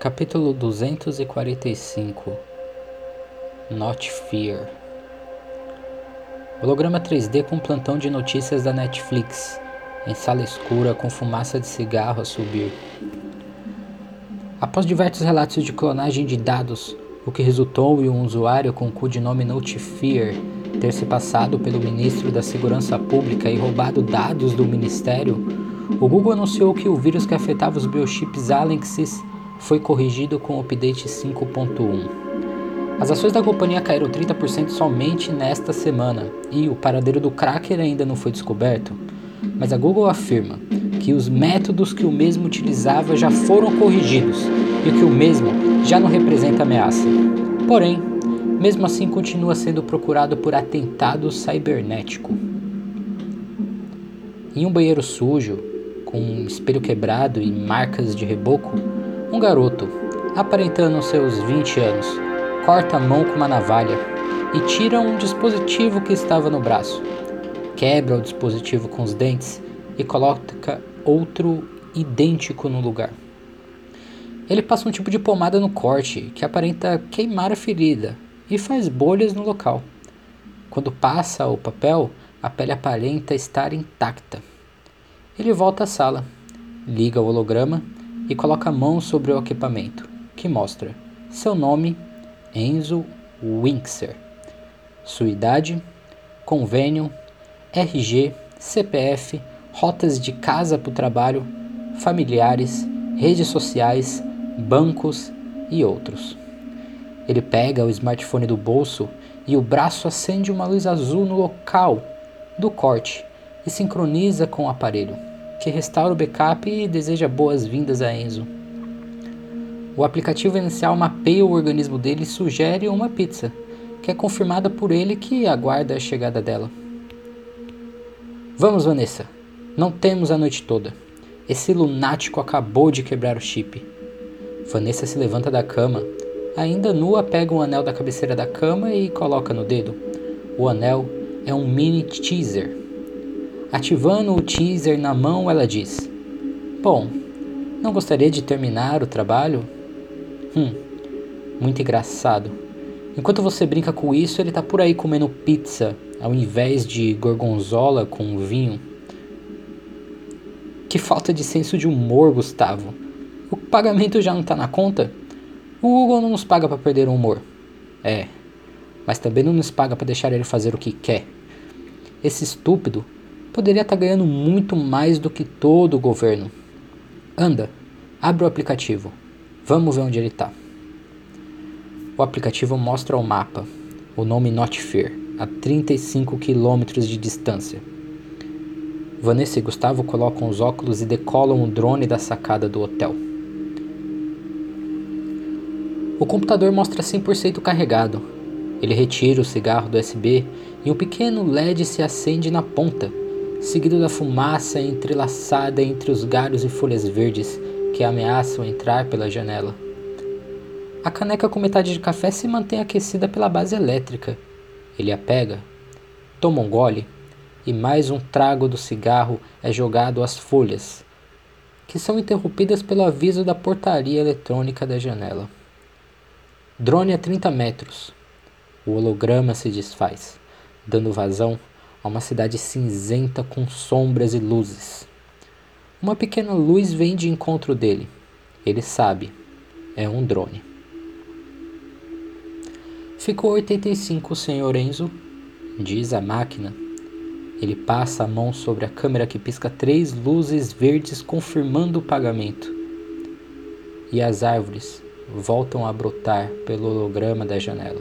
Capítulo 245 Not Fear Holograma 3D com plantão de notícias da Netflix, em sala escura com fumaça de cigarro a subir. Após diversos relatos de clonagem de dados, o que resultou em um usuário com o codinome Notefear ter se passado pelo ministro da Segurança Pública e roubado dados do ministério, o Google anunciou que o vírus que afetava os biochips Alexis foi corrigido com o update 5.1. As ações da companhia caíram 30% somente nesta semana e o paradeiro do cracker ainda não foi descoberto, mas a Google afirma que os métodos que o mesmo utilizava já foram corrigidos e que o mesmo já não representa ameaça. Porém, mesmo assim continua sendo procurado por atentado cibernético. Em um banheiro sujo, com um espelho quebrado e marcas de reboco, um garoto, aparentando seus 20 anos, corta a mão com uma navalha e tira um dispositivo que estava no braço. Quebra o dispositivo com os dentes e coloca outro idêntico no lugar. Ele passa um tipo de pomada no corte que aparenta queimar a ferida e faz bolhas no local. Quando passa o papel, a pele aparenta estar intacta. Ele volta à sala, liga o holograma e coloca a mão sobre o equipamento, que mostra seu nome, Enzo Winkser, sua idade, convênio, RG, CPF, rotas de casa para o trabalho, familiares, redes sociais, bancos e outros. Ele pega o smartphone do bolso e o braço acende uma luz azul no local do corte e sincroniza com o aparelho que restaura o backup e deseja boas-vindas a Enzo. O aplicativo inicial mapeia o organismo dele e sugere uma pizza, que é confirmada por ele que aguarda a chegada dela. Vamos, Vanessa. Não temos a noite toda. Esse lunático acabou de quebrar o chip. Vanessa se levanta da cama. Ainda nua, pega um anel da cabeceira da cama e coloca no dedo. O anel é um mini teaser Ativando o teaser na mão, ela diz: Bom, não gostaria de terminar o trabalho? Hum, muito engraçado. Enquanto você brinca com isso, ele tá por aí comendo pizza ao invés de gorgonzola com vinho. Que falta de senso de humor, Gustavo. O pagamento já não tá na conta? O Google não nos paga para perder o humor. É, mas também não nos paga para deixar ele fazer o que quer. Esse estúpido poderia estar tá ganhando muito mais do que todo o governo. Anda, abre o aplicativo. Vamos ver onde ele está. O aplicativo mostra o mapa, o nome Not Fear, a 35 quilômetros de distância. Vanessa e Gustavo colocam os óculos e decolam o drone da sacada do hotel. O computador mostra 100% carregado. Ele retira o cigarro do USB e um pequeno LED se acende na ponta, seguido da fumaça entrelaçada entre os galhos e folhas verdes que ameaçam entrar pela janela. A caneca com metade de café se mantém aquecida pela base elétrica. Ele a pega, toma um gole e mais um trago do cigarro é jogado às folhas, que são interrompidas pelo aviso da portaria eletrônica da janela. Drone a 30 metros. O holograma se desfaz, dando vazão a uma cidade cinzenta com sombras e luzes. Uma pequena luz vem de encontro dele. Ele sabe, é um drone. Ficou 85, Sr. Enzo, diz a máquina. Ele passa a mão sobre a câmera que pisca três luzes verdes confirmando o pagamento. E as árvores voltam a brotar pelo holograma da janela.